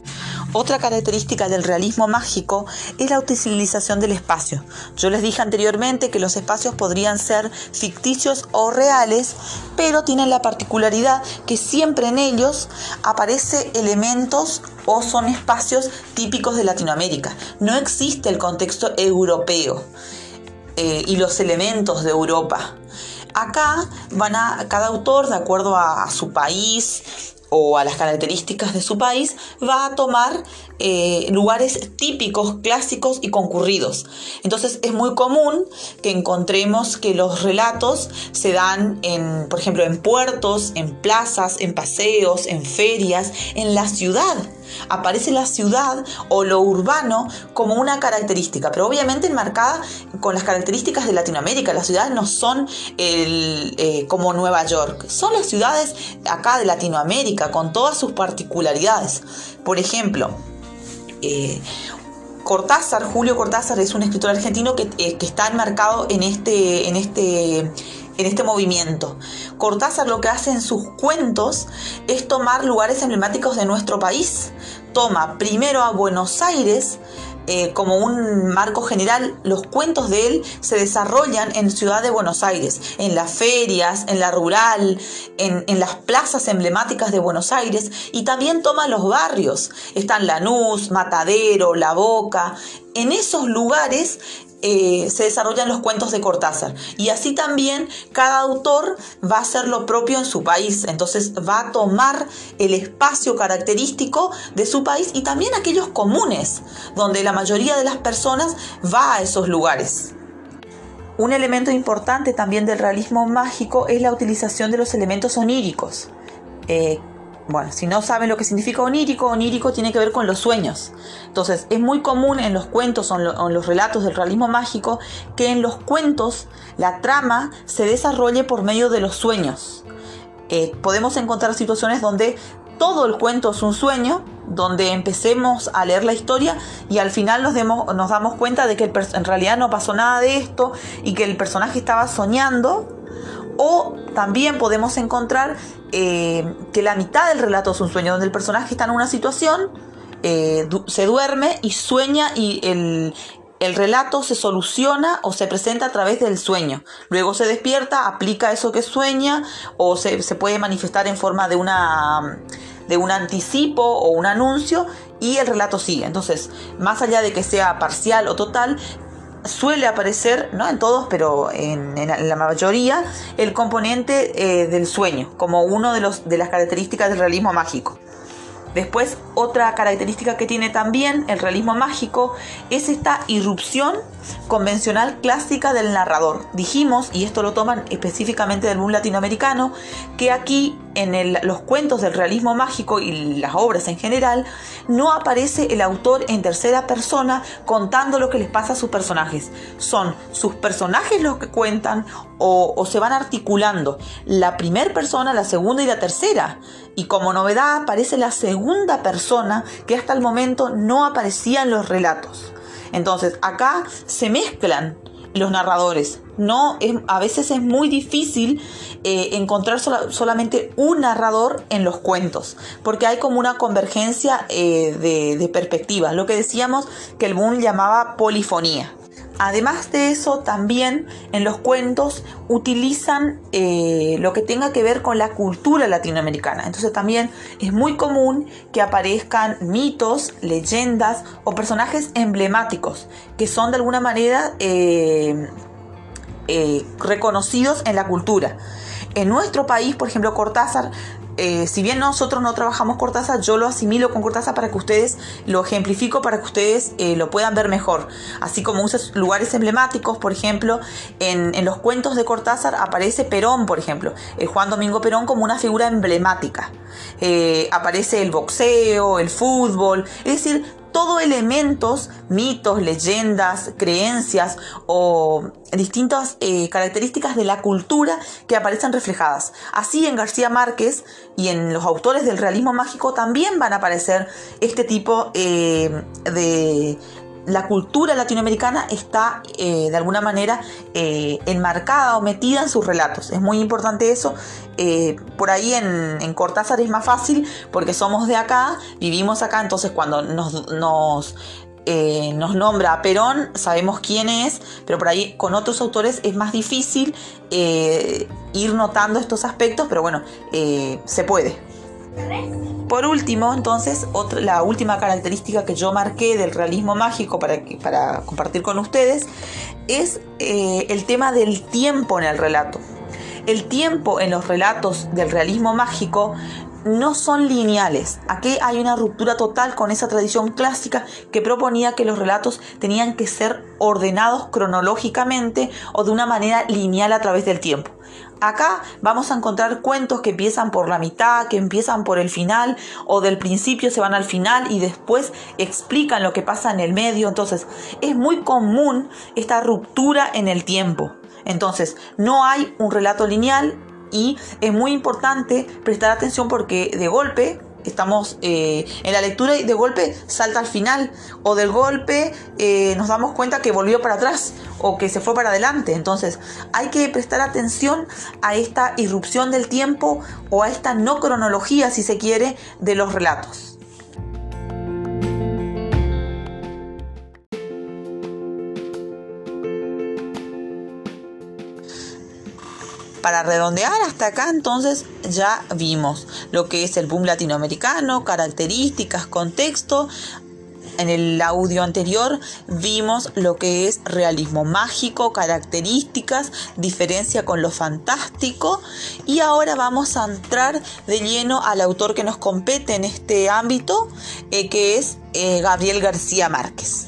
Otra característica del realismo mágico es la utilización del espacio. Yo les dije anteriormente que los espacios podrían ser ficticios o reales, pero tienen la particularidad que siempre en ellos aparece elementos o son espacios típicos de Latinoamérica. No existe el contexto europeo eh, y los elementos de Europa. Acá van a cada autor, de acuerdo a, su país o a las características de su país, va a tomar eh, lugares típicos, clásicos y concurridos. Entonces es muy común que encontremos que los relatos se dan en, por ejemplo, en puertos, en plazas, en paseos, en ferias, en la ciudad aparece la ciudad o lo urbano como una característica, pero obviamente enmarcada con las características de Latinoamérica. Las ciudades no son eh, como Nueva York, son las ciudades acá de Latinoamérica con todas sus particularidades. Por ejemplo, eh, Cortázar, Julio Cortázar es un escritor argentino que, eh, que está enmarcado en este, en este en este movimiento. Cortázar lo que hace en sus cuentos es tomar lugares emblemáticos de nuestro país. Toma primero a Buenos Aires, eh, como un marco general, los cuentos de él se desarrollan en Ciudad de Buenos Aires, en las ferias, en la rural, en, en, las plazas emblemáticas de Buenos Aires y también toma los barrios. Están Lanús, Matadero, La Boca. En esos lugares eh, se desarrollan los cuentos de Cortázar. Y así también cada autor va a hacer lo propio en su país. Entonces va a tomar el espacio característico de su país y también aquellos comunes, donde la mayoría de las personas va a esos lugares. Un elemento importante también del realismo mágico es la utilización de los elementos oníricos. Eh, bueno, si no saben lo que significa onírico, onírico tiene que ver con los sueños. Entonces, es muy común en los cuentos o en, los relatos del realismo mágico que en los cuentos la trama se desarrolle por medio de los sueños. Eh, podemos encontrar situaciones donde todo el cuento es un sueño, donde empecemos a leer la historia y al final nos, nos damos cuenta de que en realidad no pasó nada de esto y que el personaje estaba soñando o también podemos encontrar eh, que la mitad del relato es un sueño, donde el personaje está en una situación, eh, se duerme y sueña y el, relato se soluciona o se presenta a través del sueño. Luego se despierta, aplica eso que sueña o se, se puede manifestar en forma de una de un anticipo o un anuncio y el relato sigue. Entonces, más allá de que sea parcial o total, suele aparecer, no en todos, pero en, la mayoría, el componente eh, del sueño, como uno de, de las características del realismo mágico. Después, otra característica que tiene también el realismo mágico es esta irrupción convencional clásica del narrador. Dijimos, y esto lo toman específicamente del boom latinoamericano, que aquí en los cuentos del realismo mágico y las obras en general, no aparece el autor en tercera persona contando lo que les pasa a sus personajes. Son sus personajes los que cuentan o, se van articulando la primera persona, la segunda y la tercera. Y como novedad aparece la segunda persona que hasta el momento no aparecía en los relatos. Entonces acá se mezclan los narradores. No, a veces es muy difícil eh, encontrar solamente un narrador en los cuentos, porque hay como una convergencia eh, de, de perspectivas, lo que decíamos que el Boom llamaba polifonía. Además de eso, también en los cuentos utilizan eh, lo que tenga que ver con la cultura latinoamericana. Entonces también es muy común que aparezcan mitos, leyendas o personajes emblemáticos que son de alguna manera eh, eh, reconocidos en la cultura. En nuestro país, por ejemplo, Cortázar eh, si bien nosotros no trabajamos Cortázar, yo lo asimilo con Cortázar para que ustedes lo ejemplifico, para que ustedes eh, lo puedan ver mejor. Así como usa lugares emblemáticos, por ejemplo, en, los cuentos de Cortázar aparece Perón, por ejemplo, Juan Domingo Perón como una figura emblemática. Eh, aparece el boxeo, el fútbol, es decir, todo elementos, mitos, leyendas, creencias o distintas eh, características de la cultura que aparecen reflejadas. Así en García Márquez y en los autores del realismo mágico también van a aparecer este tipo eh, de, la cultura latinoamericana está eh, de alguna manera eh, enmarcada o metida en sus relatos. Es muy importante eso. Eh, por ahí en, Cortázar es más fácil porque somos de acá, vivimos acá, entonces cuando nos, nos, nos nombra a Perón sabemos quién es, pero por ahí con otros autores es más difícil ir notando estos aspectos, pero bueno, se puede. Por último, entonces, la última característica que yo marqué del realismo mágico para, para compartir con ustedes es eh, el tema del tiempo en el relato. El tiempo en los relatos del realismo mágico no son lineales. Aquí hay una ruptura total con esa tradición clásica que proponía que los relatos tenían que ser ordenados cronológicamente o de una manera lineal a través del tiempo. Acá vamos a encontrar cuentos que empiezan por la mitad, que empiezan por el final o del principio se van al final y después explican lo que pasa en el medio. Entonces es muy común esta ruptura en el tiempo. Entonces no hay un relato lineal y es muy importante prestar atención porque de golpe estamos eh, en la lectura y de golpe salta al final o del golpe eh, nos damos cuenta que volvió para atrás o que se fue para adelante. Entonces hay que prestar atención a esta irrupción del tiempo o a esta no cronología, si se quiere, de los relatos. Para redondear hasta acá entonces ya vimos lo que es el boom latinoamericano, características, contexto. En el audio anterior vimos lo que es realismo mágico, características, diferencia con lo fantástico y ahora vamos a entrar de lleno al autor que nos compete en este ámbito, eh, que es eh, Gabriel García Márquez.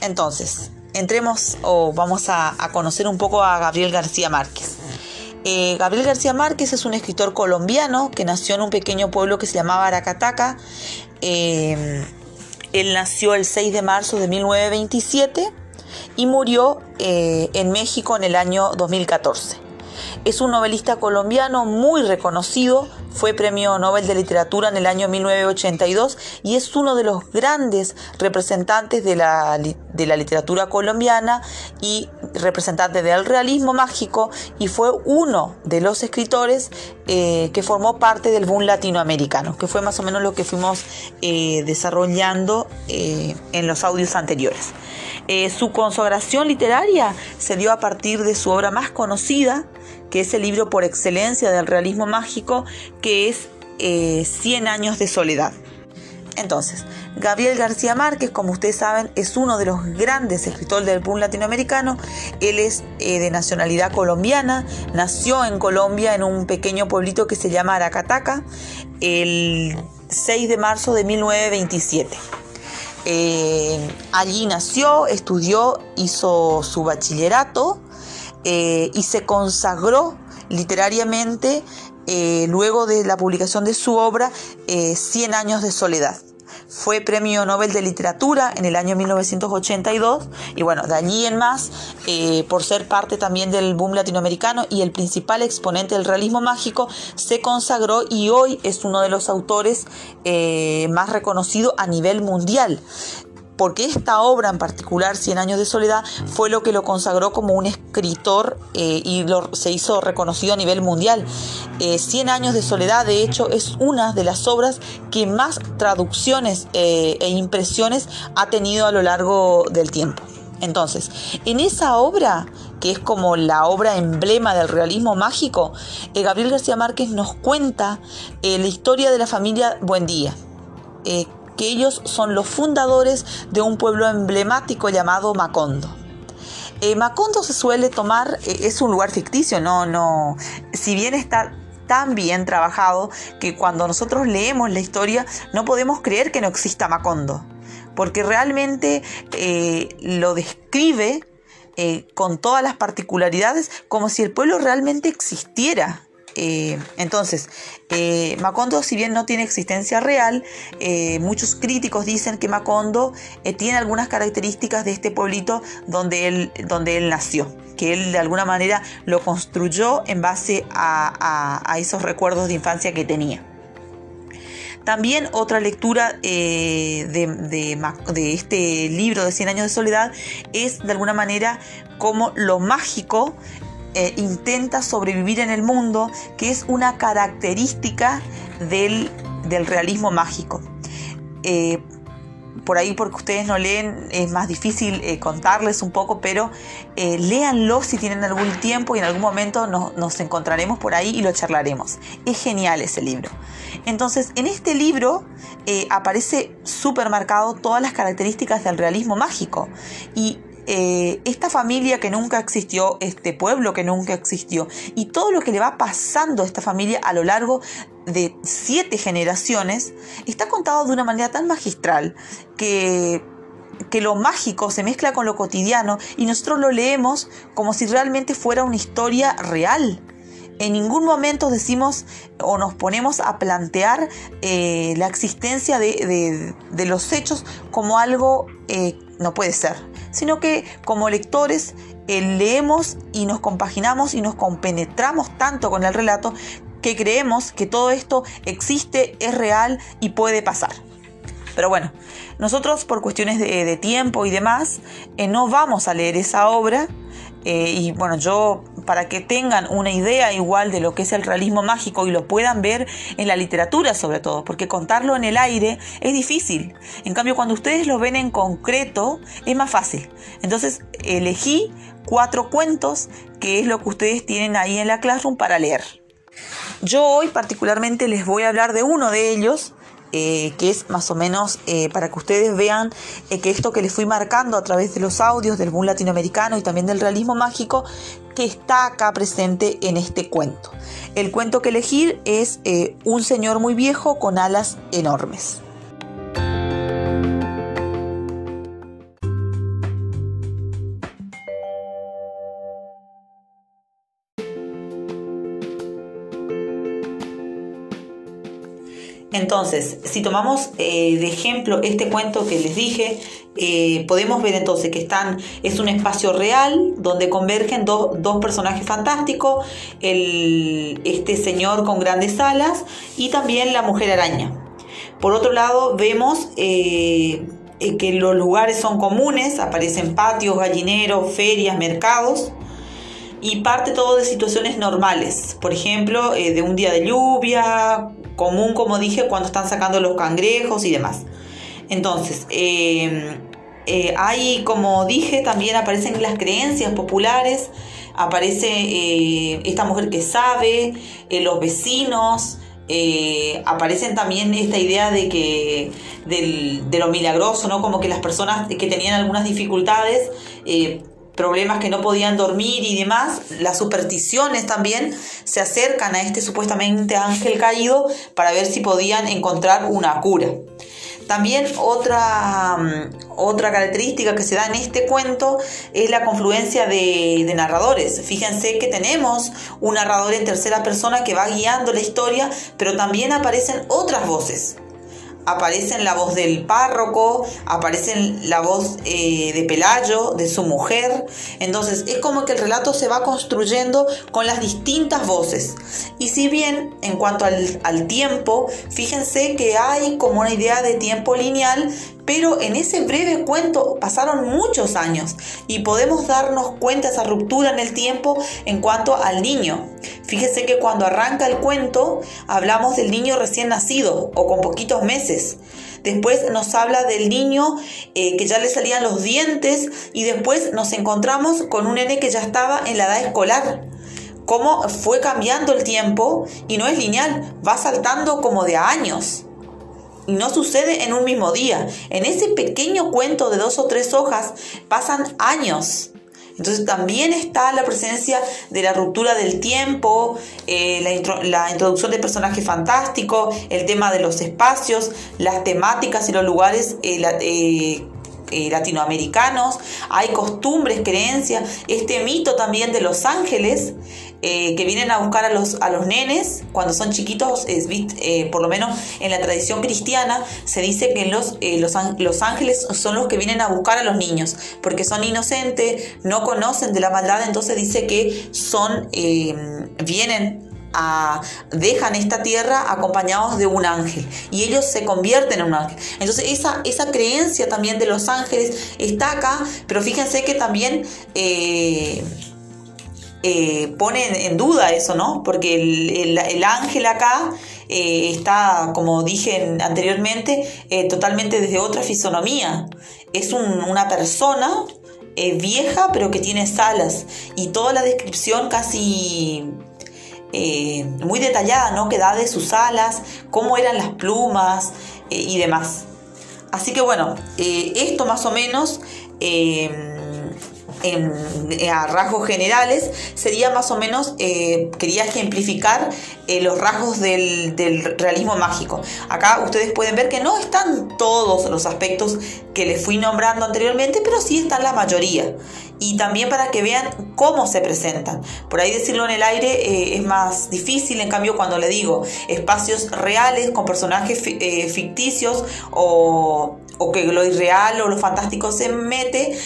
Entonces, entremos o vamos a conocer un poco a Gabriel García Márquez. Eh, Gabriel García Márquez es un escritor colombiano que nació en un pequeño pueblo que se llamaba Aracataca. Eh, él nació el 6 de marzo de 1927 y murió eh, en México en el año 2014. Es un novelista colombiano muy reconocido, fue premio Nobel de Literatura en el año 1982 y es uno de los grandes representantes de la, de la literatura colombiana y representante del realismo mágico y fue uno de los escritores eh, que formó parte del boom latinoamericano, que fue más o menos lo que fuimos eh, desarrollando eh, en los audios anteriores. su consagración literaria se dio a partir de su obra más conocida, que es el libro por excelencia del realismo mágico, que es Cien años de soledad. Entonces, Gabriel García Márquez, como ustedes saben, es uno de los grandes escritores del boom latinoamericano. Él es eh, de nacionalidad colombiana, nació en Colombia en un pequeño pueblito que se llama Aracataca el 6 de marzo de 1927. Eh, allí nació, estudió, hizo su bachillerato eh, y se consagró literariamente luego de la publicación de su obra Cien años de soledad. Fue premio Nobel de Literatura en el año 1982 y bueno, de allí en más, eh, por ser parte también del boom latinoamericano y el principal exponente del realismo mágico, se consagró y hoy es uno de los autores eh, más reconocidos a nivel mundial porque esta obra en particular, Cien años de soledad, fue lo que lo consagró como un escritor eh, y se hizo reconocido a nivel mundial. Eh, Cien años de soledad, de hecho, es una de las obras que más traducciones eh, e impresiones ha tenido a lo largo del tiempo. Entonces, en esa obra, que es como la obra emblema del realismo mágico, Gabriel García Márquez nos cuenta la historia de la familia Buendía que ellos son los fundadores de un pueblo emblemático llamado Macondo. Eh, Macondo se suele tomar, eh, es un lugar ficticio, no, no, si bien está tan bien trabajado que cuando nosotros leemos la historia no podemos creer que no exista Macondo, porque realmente eh, lo describe con todas las particularidades como si el pueblo realmente existiera. Eh, entonces, eh, Macondo, si bien no tiene existencia real, eh, muchos críticos dicen que Macondo tiene algunas características de este pueblito donde él, donde él nació, que él de alguna manera lo construyó en base a, esos recuerdos de infancia que tenía. También otra lectura de, de, este libro de 100 años de soledad es de alguna manera como lo mágico eh, intenta sobrevivir en el mundo, que es una característica del, realismo mágico. Eh, por ahí porque ustedes no leen es más difícil eh, contarles un poco, pero léanlo si tienen algún tiempo y en algún momento nos encontraremos por ahí y lo charlaremos. Es genial ese libro. Entonces, en este libro aparece súper marcado todas las características del realismo mágico y eh, esta familia que nunca existió, este pueblo que nunca existió y todo lo que le va pasando a esta familia a lo largo de siete generaciones está contado de una manera tan magistral que que lo mágico se mezcla con lo cotidiano y nosotros lo leemos como si realmente fuera una historia real. En ningún momento decimos o nos ponemos a plantear eh, la existencia de, los hechos como algo eh, no puede ser sino que como lectores eh, leemos y nos compaginamos y nos compenetramos tanto con el relato que creemos que todo esto existe, es real y puede pasar. Pero bueno, nosotros por cuestiones de, tiempo y demás no vamos a leer esa obra eh, y bueno, yo para que tengan una idea igual de lo que es el realismo mágico y lo puedan ver en la literatura sobre todo, porque contarlo en el aire es difícil. En cambio, cuando ustedes lo ven en concreto, es más fácil. Entonces, elegí cuatro cuentos, que es lo que ustedes tienen ahí en la Classroom para leer. Yo hoy particularmente les voy a hablar de uno de ellos, eh, que es más o menos eh, para que ustedes vean eh, que esto que les fui marcando a través de los audios del boom latinoamericano y también del realismo mágico, que está acá presente en este cuento. El cuento que elegir es Un señor muy viejo con alas enormes. Entonces, si tomamos eh, de ejemplo este cuento que les dije, eh, podemos ver entonces que están, es un espacio real donde convergen dos, personajes fantásticos, este señor con grandes alas y también la mujer araña. Por otro lado, vemos eh, que los lugares son comunes, aparecen patios, gallineros, ferias, mercados y parte todo de situaciones normales, por ejemplo, de un día de lluvia, común, como dije, cuando están sacando los cangrejos y demás. Entonces, eh, eh, hay, como dije, también aparecen las creencias populares, aparece eh, esta mujer que sabe, los vecinos, eh, aparecen también esta idea de que de lo milagroso, ¿no? Como que las personas que tenían algunas dificultades, eh, problemas que no podían dormir y demás, las supersticiones también se acercan a este supuestamente ángel caído para ver si podían encontrar una cura. También otra, mm, otra característica que se da en este cuento es la confluencia de, narradores. Fíjense que tenemos un narrador en tercera persona que va guiando la historia, pero también aparecen otras voces aparecen la voz del párroco, aparecen la voz eh, de Pelayo, de su mujer. Entonces es como que el relato se va construyendo con las distintas voces. Y si bien en cuanto al, al tiempo, fíjense que hay como una idea de tiempo lineal, pero en ese breve cuento pasaron muchos años y podemos darnos cuenta de esa ruptura en el tiempo en cuanto al niño. Fíjese que cuando arranca el cuento hablamos del niño recién nacido o con poquitos meses. Después nos habla del niño eh, que ya le salían los dientes y después nos encontramos con un nene que ya estaba en la edad escolar. Cómo fue cambiando el tiempo y no es lineal, va saltando como de años y no sucede en un mismo día. En ese pequeño cuento de dos o tres hojas pasan años. Entonces también está la presencia de la ruptura del tiempo, eh, la, introducción de personajes fantásticos, el tema de los espacios, las temáticas y los lugares eh, eh, latinoamericanos, hay costumbres, creencias, este mito también de los ángeles eh, que vienen a buscar a los, a los nenes cuando son chiquitos, es, eh, por lo menos en la tradición cristiana, se dice que los, los, los, ángeles son los que vienen a buscar a los niños, porque son inocentes, no conocen de la maldad, entonces dice que son, vienen dejan esta tierra acompañados de un ángel y ellos se convierten en un ángel. Entonces esa, esa creencia también de los ángeles está acá, pero fíjense que también... Eh, eh, pone en duda eso, ¿no? Porque el, ángel acá eh, está, como dije anteriormente, totalmente desde otra fisonomía. Es una persona vieja pero que tiene alas y toda la descripción casi eh, muy detallada, ¿no? Que da de sus alas, cómo eran las plumas eh, y demás. Así que bueno, eh, esto más o menos a rasgos generales sería más o menos, quería ejemplificar los rasgos del, realismo mágico. Acá ustedes pueden ver que no están todos los aspectos que les fui nombrando anteriormente, pero sí están la mayoría y también para que vean cómo se presentan. Por ahí decirlo en el aire eh, es más difícil, en cambio cuando le digo espacios reales con personajes eh, ficticios o, o que lo irreal o lo fantástico se mete,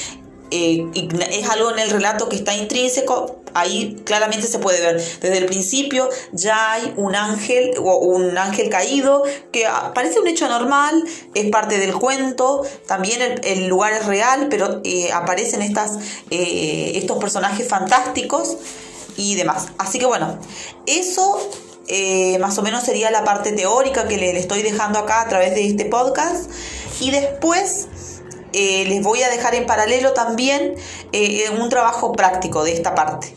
eh, es algo en el relato que está intrínseco, ahí claramente se puede ver. Desde el principio ya hay un ángel o un ángel caído que parece un hecho normal, es parte del cuento, también el, lugar es real, pero eh, aparecen estas, eh, estos personajes fantásticos y demás. Así que bueno, eso más o menos sería la parte teórica que le estoy dejando acá a través de este podcast. Y después eh, les voy a dejar en paralelo también eh, un trabajo práctico de esta parte.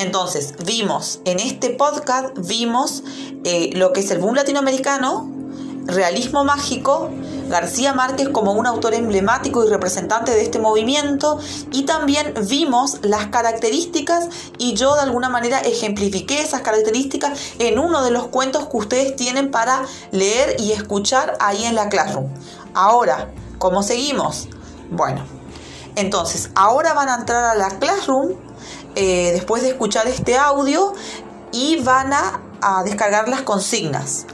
Entonces, vimos en este podcast, vimos eh, lo que es el boom latinoamericano, realismo mágico, García Márquez como un autor emblemático y representante de este movimiento y también vimos las características y yo de alguna manera ejemplifiqué esas características en uno de los cuentos que ustedes tienen para leer y escuchar ahí en la Classroom. Ahora, ¿cómo seguimos? Bueno, entonces ahora van a entrar a la Classroom eh, después de escuchar este audio y van a descargar las consignas.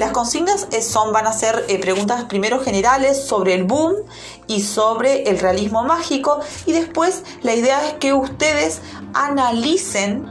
Las consignas eh, son, van a ser eh, preguntas primero generales sobre el boom y sobre el realismo mágico. Y después la idea es que ustedes analicen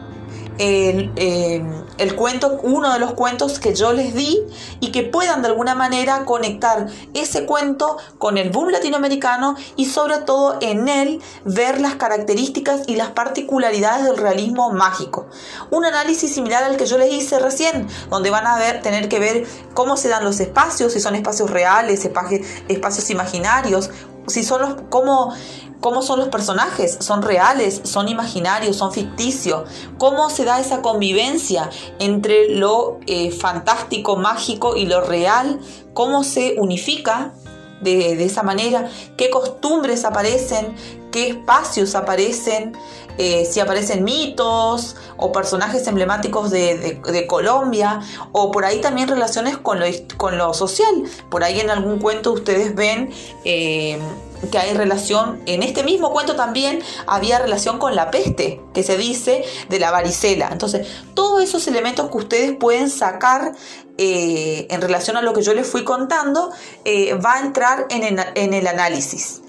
el, eh, el cuento, uno de los cuentos que yo les di y que puedan de alguna manera conectar ese cuento con el boom latinoamericano y sobre todo en él ver las características y las particularidades del realismo mágico. Un análisis similar al que yo les hice recién, donde van a ver, tener que ver cómo se dan los espacios, si son espacios reales, espacios imaginarios, si son los, cómo, cómo son los personajes, son reales, son imaginarios, son ficticios, cómo se da esa convivencia entre lo eh, fantástico, mágico y lo real, cómo se unifica de, esa manera, qué costumbres aparecen, qué espacios aparecen, eh, si aparecen mitos o personajes emblemáticos de, Colombia, o por ahí también relaciones con lo, con lo social. Por ahí en algún cuento ustedes ven eh, que hay relación, en este mismo cuento también había relación con la peste, que se dice de la varicela. Entonces, todos esos elementos que ustedes pueden sacar eh, en relación a lo que yo les fui contando, va a entrar en el análisis.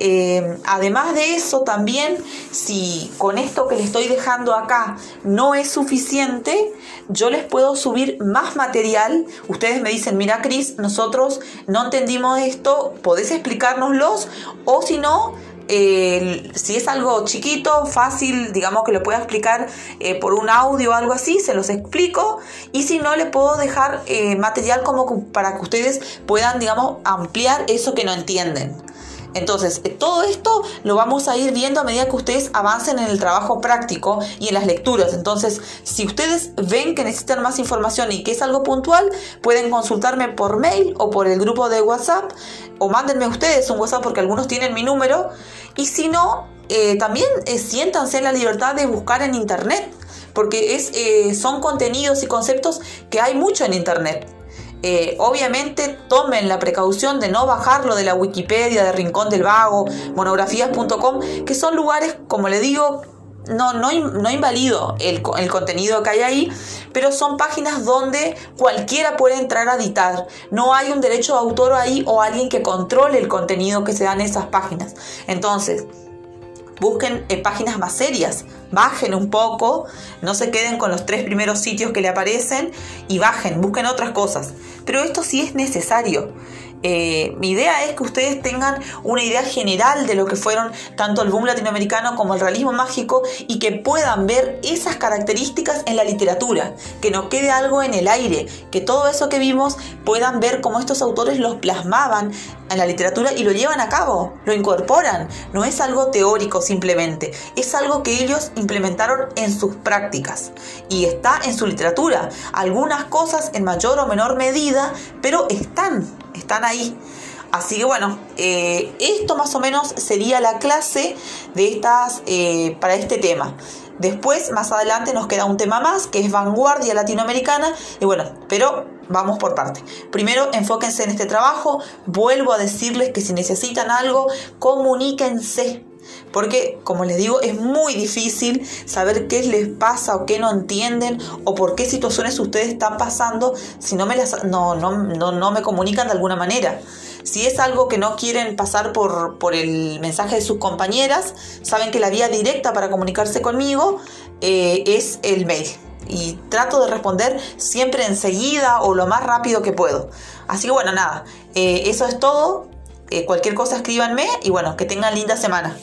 Eh, además de eso, también si con esto que les estoy dejando acá no es suficiente, yo les puedo subir más material. Ustedes me dicen, mira Cris, nosotros no entendimos esto, podés explicárnoslos o si no, si es algo chiquito, fácil, digamos que lo pueda explicar eh, por un audio o algo así, se los explico. Y si no, le puedo dejar eh, material como para que ustedes puedan, digamos, ampliar eso que no entienden. Entonces, eh, todo esto lo vamos a ir viendo a medida que ustedes avancen en el trabajo práctico y en las lecturas. Entonces, si ustedes ven que necesitan más información y que es algo puntual, pueden consultarme por mail o por el grupo de WhatsApp o mándenme ustedes un WhatsApp porque algunos tienen mi número. Y si no, eh, también eh, siéntanse en la libertad de buscar en Internet porque son contenidos y conceptos que hay mucho en Internet. Eh, obviamente tomen la precaución de no bajarlo de la Wikipedia, de Rincón del Vago, monografías.com, que son lugares, como le digo, no, no, no invalido el, el, contenido que hay ahí, pero son páginas donde cualquiera puede entrar a editar. No hay un derecho de autor ahí o alguien que controle el contenido que se da en esas páginas. Entonces, busquen eh, páginas más serias, bajen un poco, no se queden con los tres primeros sitios que le aparecen y bajen, busquen otras cosas. Pero esto sí es necesario. Eh, mi idea es que ustedes tengan una idea general de lo que fueron tanto el boom latinoamericano como el realismo mágico y que puedan ver esas características en la literatura, que no quede algo en el aire, que todo eso que vimos puedan ver cómo estos autores los plasmaban en la literatura y lo llevan a cabo, lo incorporan. No es algo teórico simplemente, es algo que ellos implementaron en sus prácticas y está en su literatura. Algunas cosas en mayor o menor medida, pero están, están ahí. Así que bueno, eh, esto más o menos sería la clase de estas eh, para este tema. Después, más adelante, nos queda un tema más, que es vanguardia latinoamericana. Y bueno, pero vamos por parte. Primero, enfóquense en este trabajo. Vuelvo a decirles que si necesitan algo, comuníquense. Porque, como les digo, es muy difícil saber qué les pasa o qué no entienden o por qué situaciones ustedes están pasando si no me, no, no, no, no me comunican de alguna manera. Si es algo que no quieren pasar por, por el mensaje de sus compañeras, saben que la vía directa para comunicarse conmigo eh, es el mail. Y trato de responder siempre enseguida o lo más rápido que puedo. Así que bueno, nada, eh, eso es todo. Eh, cualquier cosa escríbanme y bueno, que tengan linda semana.